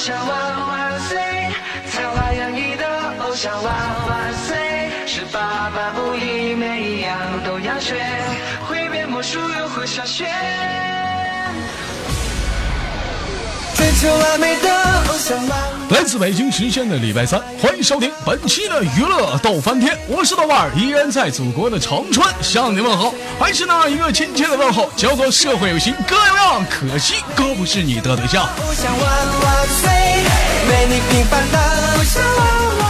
像万万岁，才华洋溢的偶像万万岁，十八般武艺每一样都要学，会变魔术又会下雪。追求完美的来自北京时间的礼拜三，欢迎收听本期的娱乐逗翻天，我是豆瓣儿，依然在祖国的长春向你问好，还是那一个亲切的问候，叫做社会有型哥有样，可惜哥不是你的对象。不想万万岁，没你平凡的不想万万。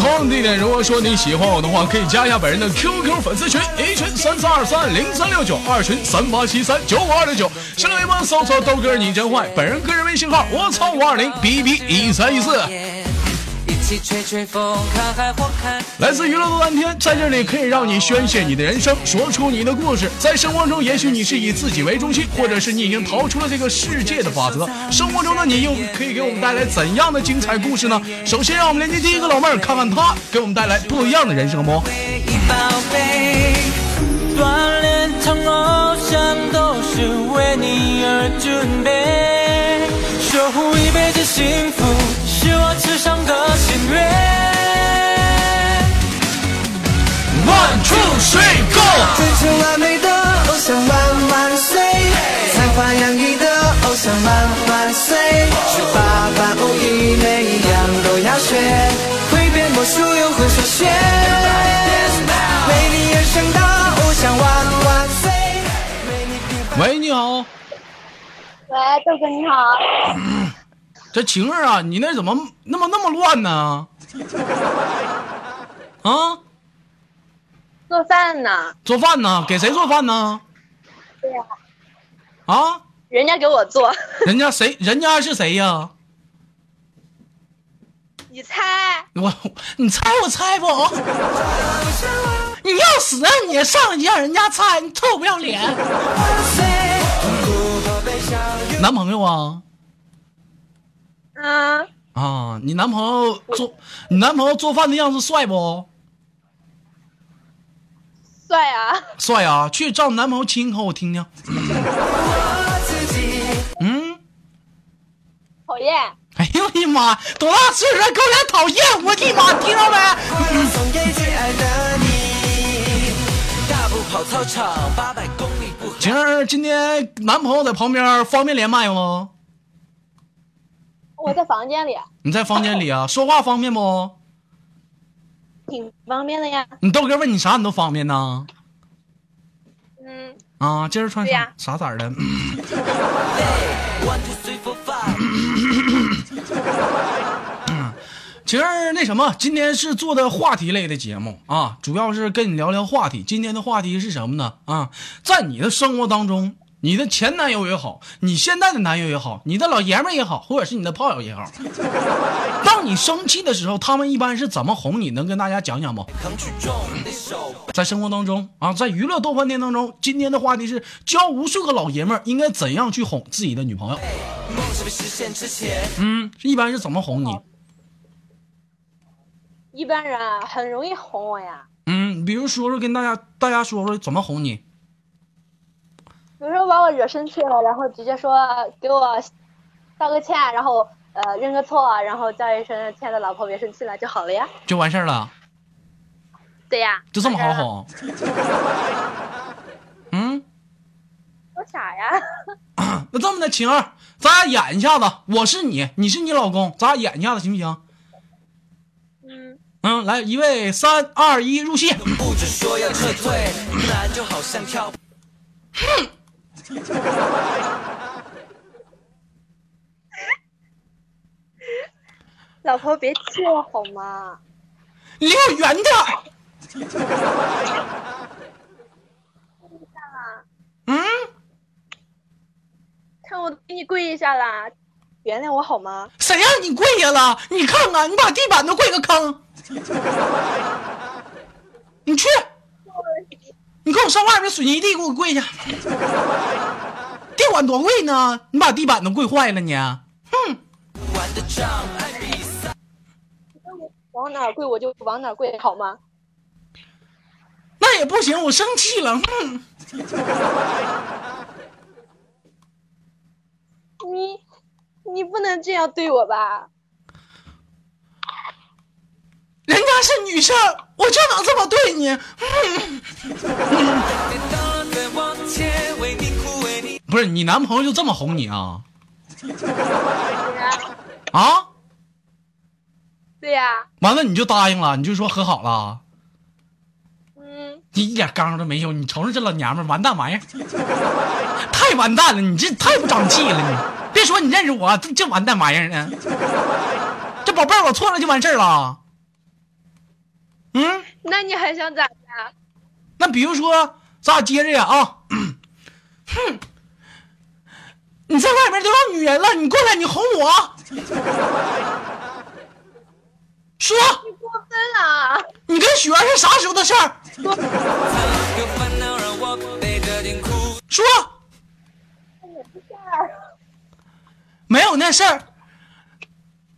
同时间同样地点，如果说你喜欢我的话，可以加一下本人的 QQ 粉丝群，一群三三二三零三六九，二群三八七三九五二六九，新浪微博搜索豆哥你真坏，本人个人微信号我操五二零 B B 一三一四。一起吹吹风，看海或看来自娱乐多半天，在这里可以让你宣泄你的人生，说出你的故事。在生活中，也许你是以自己为中心，或者是你已经逃出了这个世界的法则。生活中的你又可以给我们带来怎样的精彩故事呢？首先，让我们连接第一个老妹儿，看看她给我们带来不一样的人生不？一宝贝，锻炼成偶像都是为你而准备，守护一辈子幸福是我至上的魔术又会数学，为你而生的偶像万万岁。为你平凡喂，你好，喂，豆哥你好，这晴儿啊，你那怎么那么那么乱呢？啊，做饭呢？做饭呢？给谁做饭呢？对呀、啊，人家给我做，人家谁？人家是谁呀？你猜？我，你猜我猜不？你要死啊你！上来就让人家猜，你臭不要脸！男朋友啊嗯，啊！你男朋友做，你男朋友做饭的样子帅不？帅啊！帅啊！去照你男朋友亲一口，我听听。嗯，讨厌，哎呦我的妈！多大岁数了，给我俩讨厌！我的妈，听到没？送给最爱的你，大步跑操场八百公里不晴儿，今天男朋友在旁边，方便连麦吗？我在房间里，你在房间里啊？说话方便不？挺方便的呀。你豆哥问你啥，你都方便呢？嗯，啊，今儿穿啥、啥色儿的 其实那什么，今天是做的话题类的节目啊，主要是跟你聊聊话题。今天的话题是什么呢？啊，在你的生活当中，你的前男友也好，你现在的男友也好，你的老爷们也好，或者是你的炮友也好，当你生气的时候，他们一般是怎么哄你？能跟大家讲讲不？扛举重的手，在生活当中啊，在娱乐逗翻天当中，今天的话题是教无数个老爷们应该怎样去哄自己的女朋友。嗯，一般是怎么哄你？一般人啊很容易哄我呀。嗯，比如说说跟大家大家说说怎么哄你。比如说把我惹生气了，然后直接说给我道个歉，然后呃认个错，然后叫一声亲爱的老婆别生气了就好了呀。就完事儿了，对呀，就这么好？哄。嗯，多傻呀！那这么的，晴儿，咱俩演一下子，我是你，你是你老公，咱俩演一下子行不行？嗯，嗯，来，一位，三二一，入戏。不 老婆别气了好吗？离我远点。嗯，看我给你跪下啦，原谅我好吗？谁让你跪下了？你看看，你把地板都跪个坑。你去，你给我上外面水泥地给我跪下。地板多贵呢？你把地板都跪坏了你。哼，往哪儿跪我就往哪儿跪好吗？那也不行，我生气了。哼，你你不能这样对我吧？人家是女生，我就能这么对你。不是你男朋友就这么哄你啊？啊？对呀、完了你就答应了，你就说和好了。嗯，你一点刚都没有，你瞅瞅这老娘们，完蛋玩意儿，太完蛋了！你这太不长气了，你别说你认识我，这这完蛋玩意儿呢。这宝贝儿，我错了就完事儿了。嗯，那你还想咋的？那比如说，咱俩接着呀啊，哼，你在外面都有女人了，你过来，你哄我，说，你过分了！你跟雪儿是啥时候的事儿？说，没有那事儿。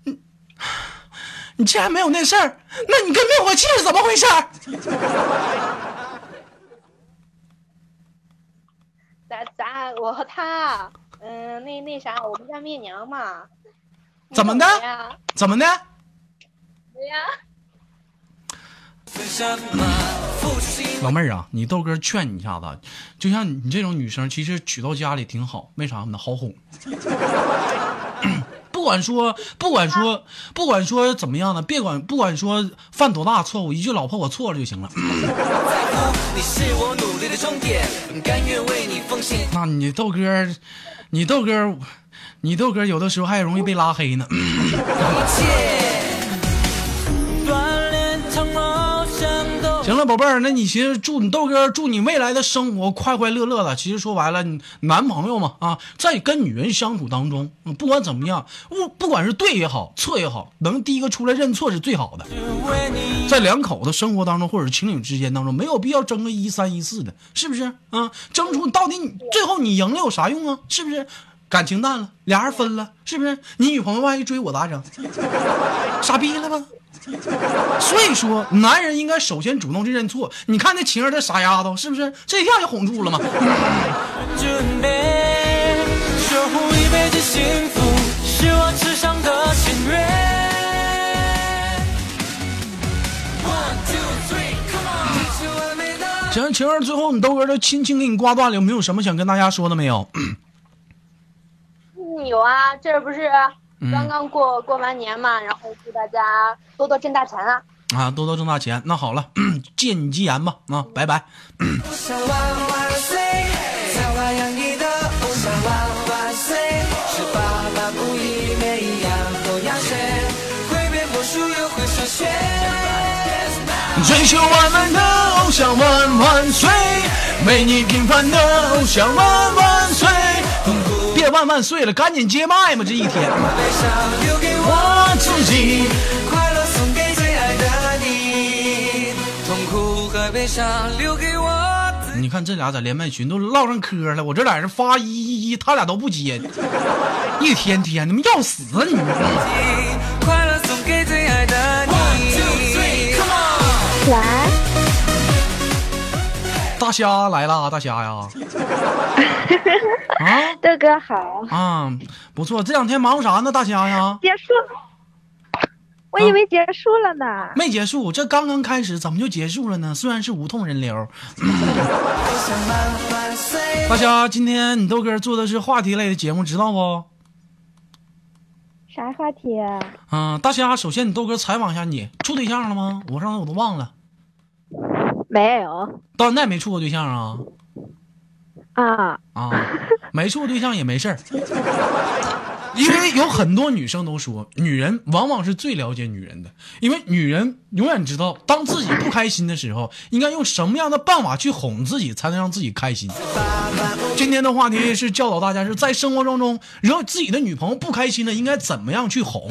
你你既然没有那事儿，那你跟灭火器是怎么回事儿？咱咱我和他，嗯，那那啥，我们家灭娘嘛。怎么的？怎么的？对呀。老妹儿啊，你豆哥劝你一下子，就像你这种女生，其实娶到家里挺好，为啥呢？好哄。不管说，不管说，不管说怎么样呢，别管，不管说犯多大错误，一句“老婆，我错了”就行了。你是我努力的终点，甘愿为你奉献。那你豆哥，你豆哥，你豆哥有的时候还容易被拉黑呢。宝贝儿，那你寻思祝你豆哥祝你未来的生活快快乐乐的。其实说白了，男朋友嘛啊，在跟女人相处当中，不管怎么样，不不管是对也好，错也好，能第一个出来认错是最好的。在两口子生活当中，或者情侣之间当中，没有必要争个一三一四的，是不是啊？争出到底你最后你赢了有啥用啊？是不是？感情淡了，俩人分了，是不是？你女朋友万一追我咋整？傻逼了吧？所以说，男人应该首先主动去认错。你看那晴儿这傻丫头，是不是？这一下就哄住了嘛？准备，守护一辈子幸福，是我此生的心愿。行，晴儿，最后你豆哥都轻轻给你挂断了，有没有什么想跟大家说的没有？嗯，有啊，这不是刚刚过、过完年嘛，然后祝大家多多挣大钱啊！啊，多多挣大钱。那好了，借你吉言吧。啊，拜拜。偶像万万岁，才华洋溢的偶像万万岁，十八般武艺每一样都要学，会变魔术又会数学。追求完美的偶像万万岁，为你平凡的偶像万万岁。别万万岁了，赶紧接麦吧，这一天。我自己，快乐送给最爱的你，痛苦和悲伤留给我自。你看这俩在连麦群都唠上嗑了，我这在这发一一一，他俩都不接，一天天的妈要死啊你！虾来了，大虾呀！啊豆哥好，啊，不错，这两天忙啥呢？大虾呀，结束，我以为结束了呢。没结束，这刚刚开始，怎么就结束了呢？虽然是无痛人流。大虾，今天你豆哥做的是话题类的节目，知道不？啥话题？啊，大虾，首先你豆哥采访一下你，处对象了吗？我上次我都忘了，没有到现在没处过对象啊？啊，啊，没处过对象也没事儿，因为有很多女生都说，女人往往是最了解女人的，因为女人永远知道，当自己不开心的时候，应该用什么样的办法去哄自己，才能让自己开心。今天的话题是教导大家是在生活当中，惹自己的女朋友不开心了，应该怎么样去哄。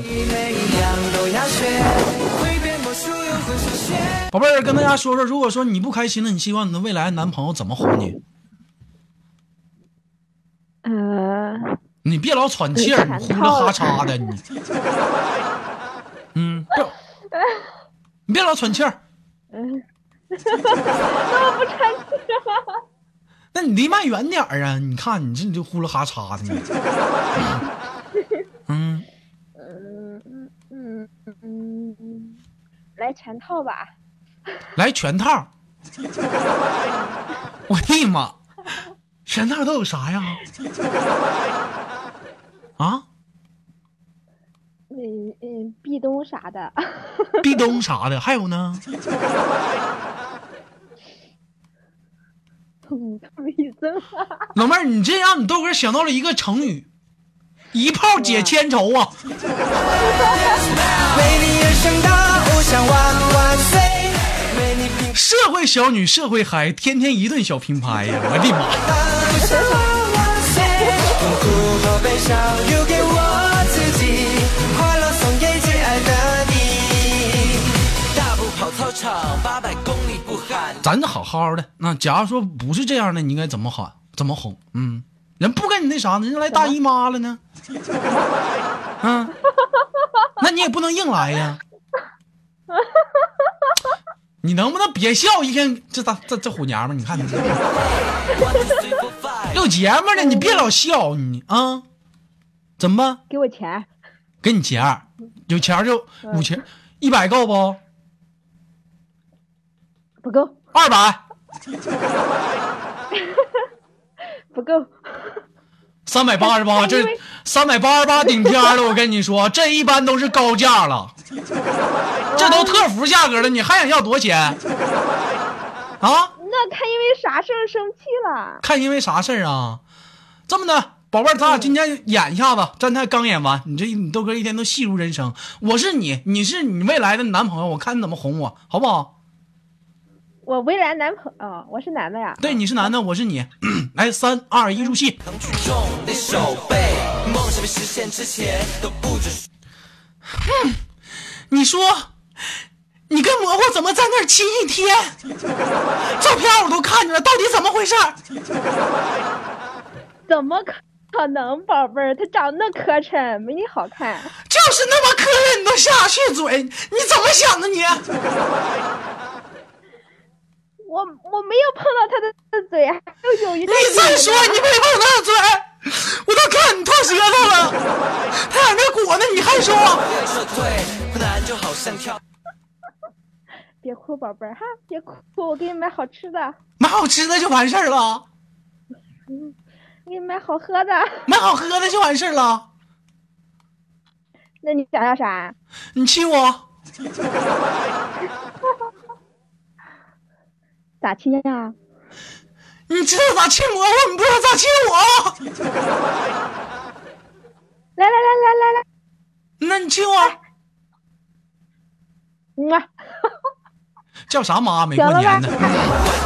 宝贝儿，跟大家说说，如果说你不开心了，你希望你的未来男朋友怎么哄你？呃、你别老喘气儿，你呼噜哈嚓的，你，嗯，别，你别老喘气儿，嗯，那我不穿那你离麦远点儿啊！你看你这你就呼噜哈嚓的你，嗯，嗯嗯嗯。嗯。嗯，来全套吧。来全套。我的妈，全套都有啥呀？啊，嗯嗯，壁咚啥的。壁咚啥的，还有呢？土土一增。老妹儿，你这让你豆哥想到了一个成语，一炮解千愁啊！为你而生的偶像万万岁，为你拼社会小女，社会嗨，天天一顿小拼拍呀！我的妈！偶像万万岁，痛苦和悲伤留给我自己，快乐送给最爱的你。大步跑操场，八百公里不喊。咱这好好的，那假如说不是这样的，你应该怎么喊？怎么哄？嗯，人不跟你那啥呢，人来大姨妈了呢。嗯，那你也不能硬来呀。你能不能别笑？一天这大这这虎娘们儿，你看你 有节目呢，你别老笑你啊。怎么办？给我钱。给你钱，有钱就五千，一百够不？不够，二百、不够。三百八十八，这三百八十八顶天了。我跟你说，这一般都是高价了，这都特服价格了，你还想要多少钱？啊？那看因为啥事儿生气了？看因为啥事儿啊？这么的，宝贝儿，咱俩今天演一下子，咱才刚演完，你这你豆哥一天都戏如人生。我是你，你是你未来的男朋友，我看你怎么哄我，好不好？我未来男朋友，我是男的呀。对，你是男的，我是你。来，三二一，入戏。你说，你跟蘑菇怎么在那儿亲一天？照片我都看见了，到底怎么回事？怎么可可能，宝贝儿？他长得那磕碜，没你好看。就是那么磕碜，你都下得去嘴？你怎么想的你？我我没有碰到他的的嘴，还有有一个。你再说，你没碰到嘴，我都看你吐舌头了，他在那裹呢，你还说？别哭，宝贝儿哈，别哭，我给你买好吃的，买好吃的就完事儿了，给你买好喝的。买好喝的就完事儿了。那你想要啥？你亲我，咋亲呀？你知道咋亲蘑菇，你不知道咋亲我。来来来来来来，那你亲我嗯啊，叫啥妈？没过年的。我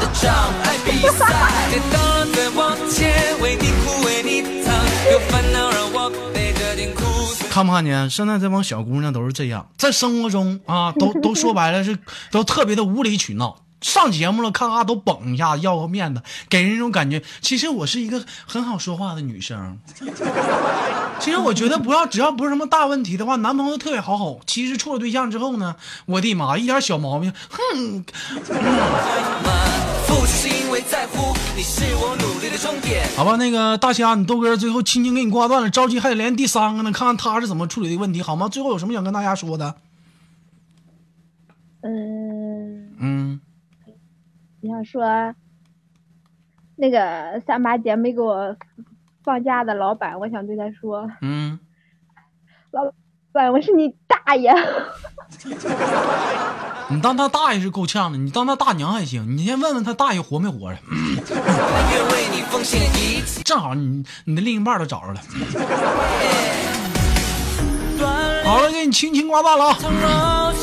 的障碍比赛，跌倒了再往前，为你哭为你疼，有烦恼让我背着点苦涩。看不看见？现在这帮小姑娘都是这样，在生活中啊，都都说白了是都特别的无理取闹。上节目了，咔咔都绷一下，要个面子，给人一种感觉。其实我是一个很好说话的女生。其实我觉得不要，只要不是什么大问题的话，男朋友特别好哄。其实处了对象之后呢，我的妈，一点小毛病，哼，付出是因为在乎，你是我努力的终点。好吧，那个大虾，你豆哥最后轻轻给你挂断了，着急还得连第三个呢，看看他是怎么处理的问题，好吗？最后有什么想跟大家说的？嗯，嗯，说那个三八节没给我放假的老板，我想对他说，嗯，老板，我是你大爷。你当他大爷是够呛的，你当他大娘还行。你先问问他大爷活没活着。正好你你的另一半都找着了。好了，给你轻轻挂断了啊。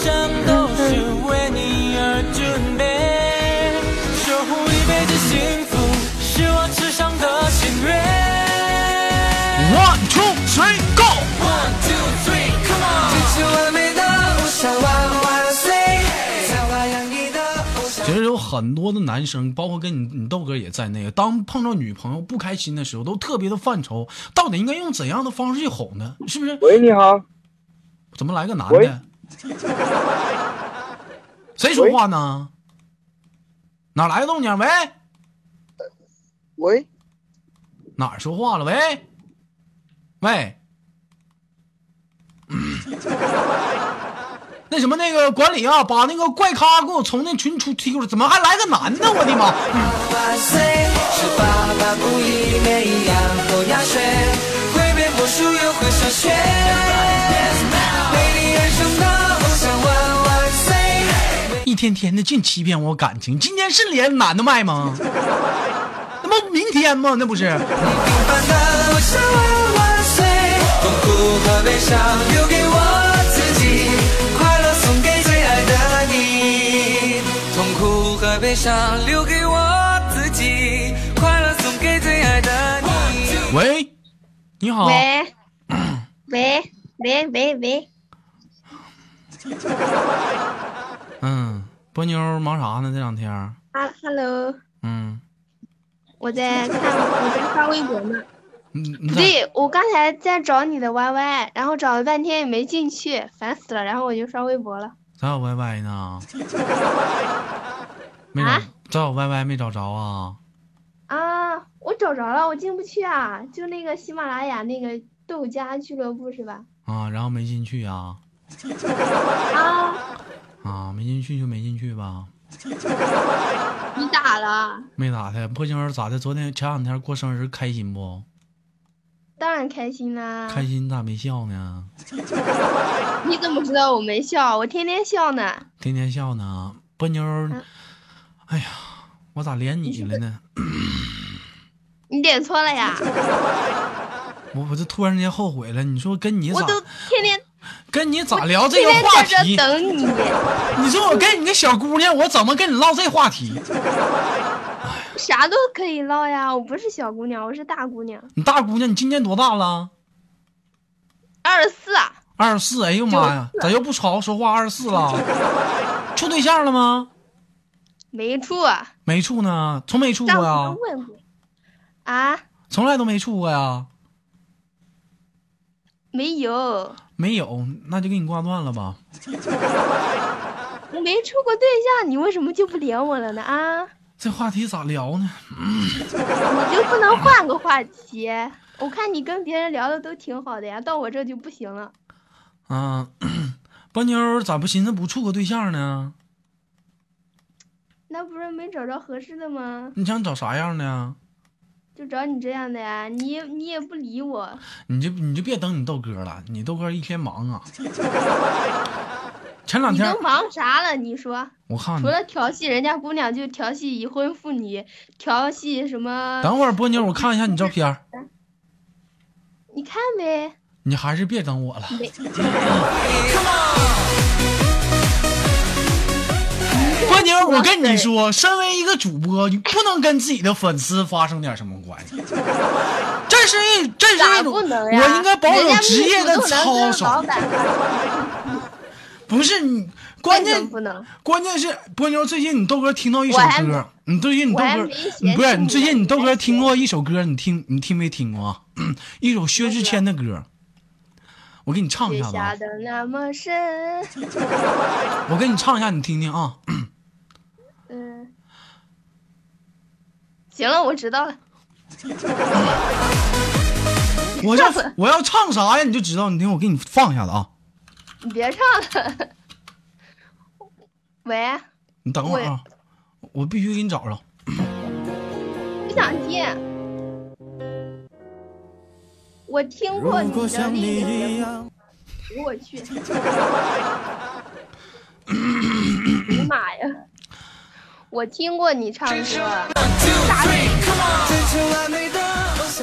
幸福是我至上的心愿。One two three go。One two three, come on！追求完美的偶像万万岁，才华洋溢的偶像。其实有很多的男生，包括跟你你豆哥也在内，当碰到女朋友不开心的时候，都特别的犯愁，到底应该用怎样的方式去哄呢？是不是？喂，你好，怎么来个男的？谁说话呢？哪来的动静？喂，喂，哪儿说话了？喂，喂，那什么，那个管理啊，把那个怪咖给我从那群出踢出来，怎么还来个男的？我的妈！一天天的净欺骗我感情，今天是连男的麦吗？明天吗？那不是？平凡的偶像万万岁！痛苦和悲伤留给我自己，快乐送给最爱的你。痛苦和悲伤留给我自己，快乐送给最爱的你。喂，你好，喂，喂，喂，喂，喂，嗯，波妞忙啥呢？这两天，哈，hello，嗯，我在看，我在刷微博呢。不对，我刚才在找你的 YY，然后找了半天也没进去，烦死了，然后我就刷微博了。咋有 YY 呢？没找啊，咋有 YY 没找着啊？啊，我找着了，我进不去啊，就那个喜马拉雅那个豆家俱乐部是吧？啊，然后没进去啊？啊，啊，没进去就没进去吧？你咋了？没咋的，波妞咋的？昨天前两天过生日开心不？当然开心啦！开心咋没笑呢？你怎么知道我没笑？我天天笑呢。天天笑呢。波妞，嗯哎呀，我咋连你了呢？你点错了呀！我我这突然间后悔了。你说跟你咋我都天天跟你咋聊这个话题？等你。你说我跟你个小姑娘，我怎么跟你唠这话题？啥都可以唠呀，我不是小姑娘，我是大姑娘，你大姑娘，你今年多大了？二十四。啊二十四。哎呦妈呀，咋又不好好说话？二十四了，处对象了吗？没处，啊，没处呢，从没处过呀都，问过。啊，从来都没处过呀。没有，没有，那就给你挂断了吧。我没处过对象，你为什么就不连我了呢？啊，这话题咋聊呢？你就不能换个话题？我看你跟别人聊的都挺好的呀，到我这就不行了。啊，波妞咋不寻思不处个对象呢？那不是没找着合适的吗？你想找啥样的呀？就找你这样的呀，你你也不理我，你就你就别等你豆哥了，你豆哥一天忙啊。前两天你都忙啥了？你说，我看你，除了调戏人家姑娘，就调戏已婚妇女，调戏什么？等会儿波妞，我看一下你照片，你看呗。你还是别等我了。没波妞，我跟你说，身为一个主播，你不能跟自己的粉丝发生点什么 这是一，这是咋一种？我应该保有职业的操守。不是你，关键？关键是波妞，最近你豆哥听到一首歌，你最近你豆哥不是你最近你豆哥听过一首歌，你听你听没听过啊？一首薛之谦的歌，我给你唱一下子啊下，的那么深。我给你唱一下，你听听啊。嗯，行了，我知道了。我要我要唱啥呀？你就知道，你听我给你放一下子啊。你别唱了。喂，你等会儿啊，我必须给你找着。不想听。我听过你的另一个，我去。我的妈呀！我听过你唱歌，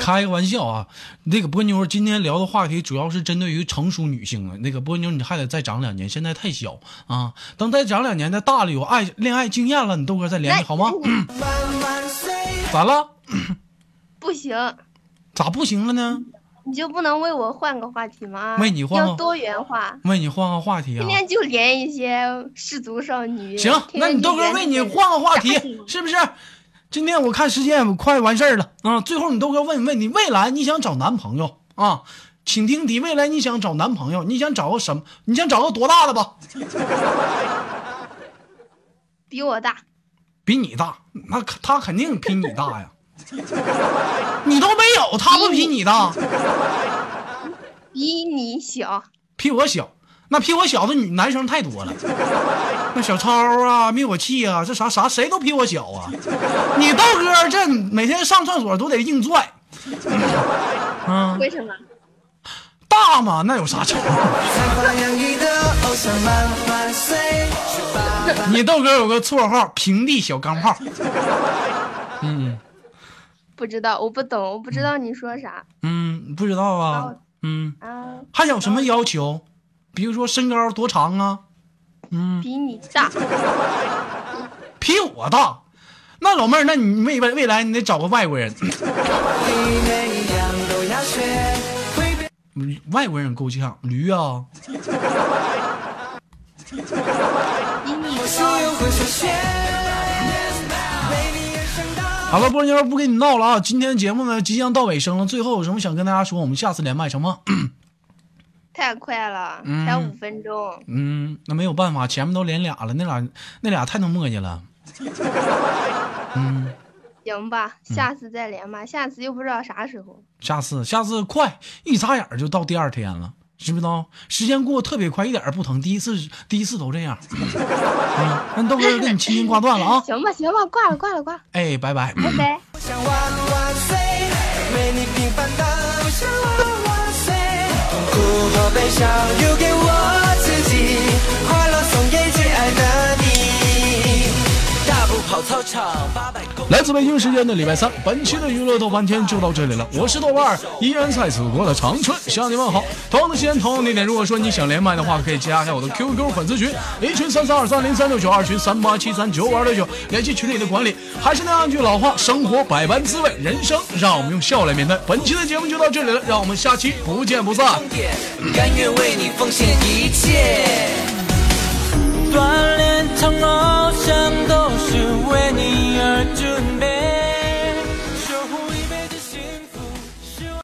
开个玩笑啊，那个波妞今天聊的话题主要是针对于成熟女性啊。那个波妞你还得再长两年，现在太小啊。等再长两年，再大了有爱恋爱经验了，你豆哥再联系好吗？咋了？不行，咋不行了呢？你就不能为我换个话题吗？为你换个要多元化。为你换个话题啊今。天就连一些失足少女。行，那你豆哥为你换个话题，是不是？今天我看时间快完事儿了啊，最后你豆哥问问你，未来你想找男朋友啊？请听题，未来你想找男朋友，你想找个什么？你想找个多大的吧？比我大，比你大，那他肯定比你大呀。你都没有，他不比你大，比你小。比我小。那比我小的女男生太多了，那小超啊、灭火器啊，这啥啥谁都比我小啊。你豆哥这每天上厕所都得硬拽，嗯，为什么？大嘛，那有啥仇？你豆哥有个绰号，平地小钢炮。嗯不知道，我不懂，我不知道你说啥嗯，不知道啊。嗯，啊？还有什么要求？比如说身高多长啊？嗯，比你大，比我大。那老妹儿，那你未未未来你得找个外国人，外国人够呛。驴啊。好了，波妞不跟你闹了啊！今天节目呢即将到尾声了，最后有什么想跟大家说？我们下次连麦成吗？太快了，嗯才五分钟。嗯，那没有办法，前面都连俩了，那俩那俩太能磨叽了。嗯行吧，嗯下次再连吧，下次又不知道啥时候。下次下次快，一眨眼就到第二天了，知不知道？时间过得特别快，一点儿不疼。第一次第一次都这样。啊，那豆哥给你轻轻挂断了啊！行吧，行吧，挂了，挂了，挂了，哎，拜拜。拜拜。苦和悲伤留给我自己，快乐送给最爱的你。大步跑操场，八百。来自北京时间的礼拜三，本期的娱乐豆瓣天就到这里了。我是豆瓣，依然在祖国的长春向你问好。同样的时间，同样的地点，如果说你想连麦的话，可以加一下我的 QQ 粉丝群，一群三三二三零三六九，二群三八七三九五二六九，联系群里的管理。还是那样句老话，生活百般滋味，人生让我们用笑来面对。本期的节目就到这里了，让我们下期不见不散。甘愿为你奉献一切。锻炼、长老，像都是为你而准备。